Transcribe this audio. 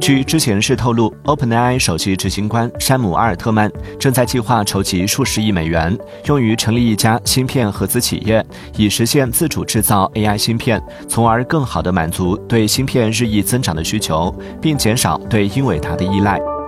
据知情人士透露 openai 首席执行官山姆阿尔特曼正在计划筹集数十亿美元用于成立一家芯片合资企业以实现自主制造 ai 芯片从而更好地满足对芯片日益增长的需求并减少对英伟达的依赖。